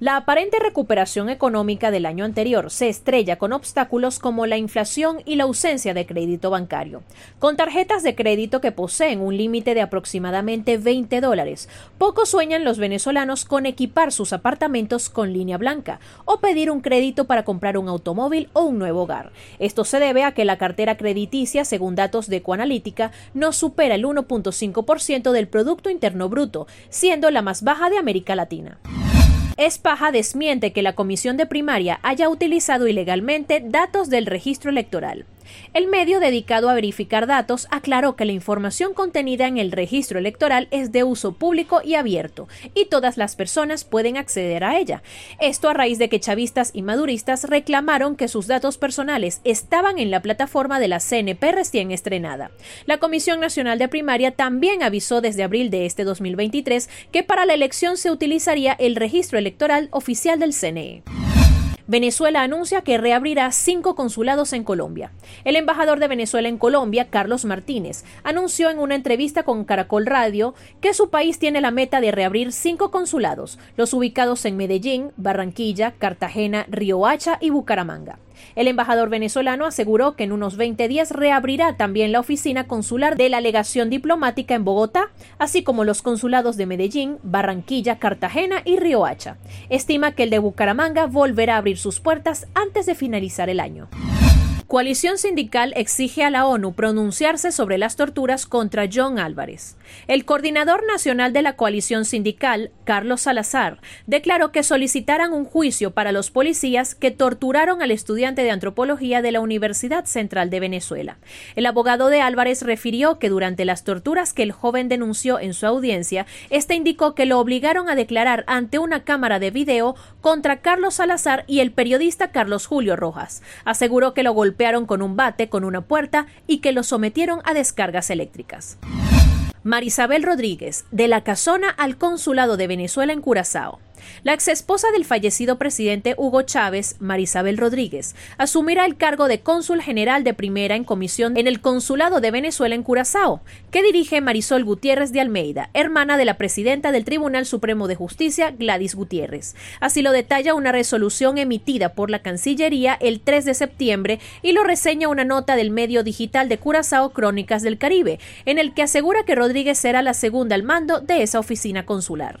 La aparente recuperación económica del año anterior se estrella con obstáculos como la inflación y la ausencia de crédito bancario. Con tarjetas de crédito que poseen un límite de aproximadamente 20 dólares, pocos sueñan los venezolanos con equipar sus apartamentos con línea blanca o pedir un crédito para comprar un automóvil o un nuevo hogar. Esto se debe a que la cartera crediticia, según datos de Ecoanalítica, no supera el 1.5% del Producto Interno Bruto, siendo la más baja de América Latina. Espaja desmiente que la Comisión de Primaria haya utilizado ilegalmente datos del registro electoral. El medio dedicado a verificar datos aclaró que la información contenida en el registro electoral es de uso público y abierto, y todas las personas pueden acceder a ella. Esto a raíz de que chavistas y maduristas reclamaron que sus datos personales estaban en la plataforma de la CNP recién estrenada. La Comisión Nacional de Primaria también avisó desde abril de este 2023 que para la elección se utilizaría el registro electoral oficial del CNE. Venezuela anuncia que reabrirá cinco consulados en Colombia. El embajador de Venezuela en Colombia, Carlos Martínez, anunció en una entrevista con Caracol Radio que su país tiene la meta de reabrir cinco consulados, los ubicados en Medellín, Barranquilla, Cartagena, Riohacha y Bucaramanga. El embajador venezolano aseguró que en unos 20 días reabrirá también la oficina consular de la legación diplomática en Bogotá, así como los consulados de Medellín, Barranquilla, Cartagena y Riohacha. Estima que el de Bucaramanga volverá a abrir sus puertas antes de finalizar el año. Coalición Sindical exige a la ONU pronunciarse sobre las torturas contra John Álvarez. El coordinador nacional de la coalición sindical, Carlos Salazar, declaró que solicitaran un juicio para los policías que torturaron al estudiante de antropología de la Universidad Central de Venezuela. El abogado de Álvarez refirió que durante las torturas que el joven denunció en su audiencia, este indicó que lo obligaron a declarar ante una cámara de video contra Carlos Salazar y el periodista Carlos Julio Rojas. Aseguró que lo golpeó golpearon con un bate con una puerta y que lo sometieron a descargas eléctricas. Marisabel Rodríguez, de la Casona al Consulado de Venezuela en Curazao. La exesposa del fallecido presidente Hugo Chávez, Marisabel Rodríguez, asumirá el cargo de cónsul general de primera en comisión en el Consulado de Venezuela en Curazao, que dirige Marisol Gutiérrez de Almeida, hermana de la presidenta del Tribunal Supremo de Justicia, Gladys Gutiérrez. Así lo detalla una resolución emitida por la Cancillería el 3 de septiembre y lo reseña una nota del medio digital de Curazao Crónicas del Caribe, en el que asegura que Rodríguez será la segunda al mando de esa oficina consular.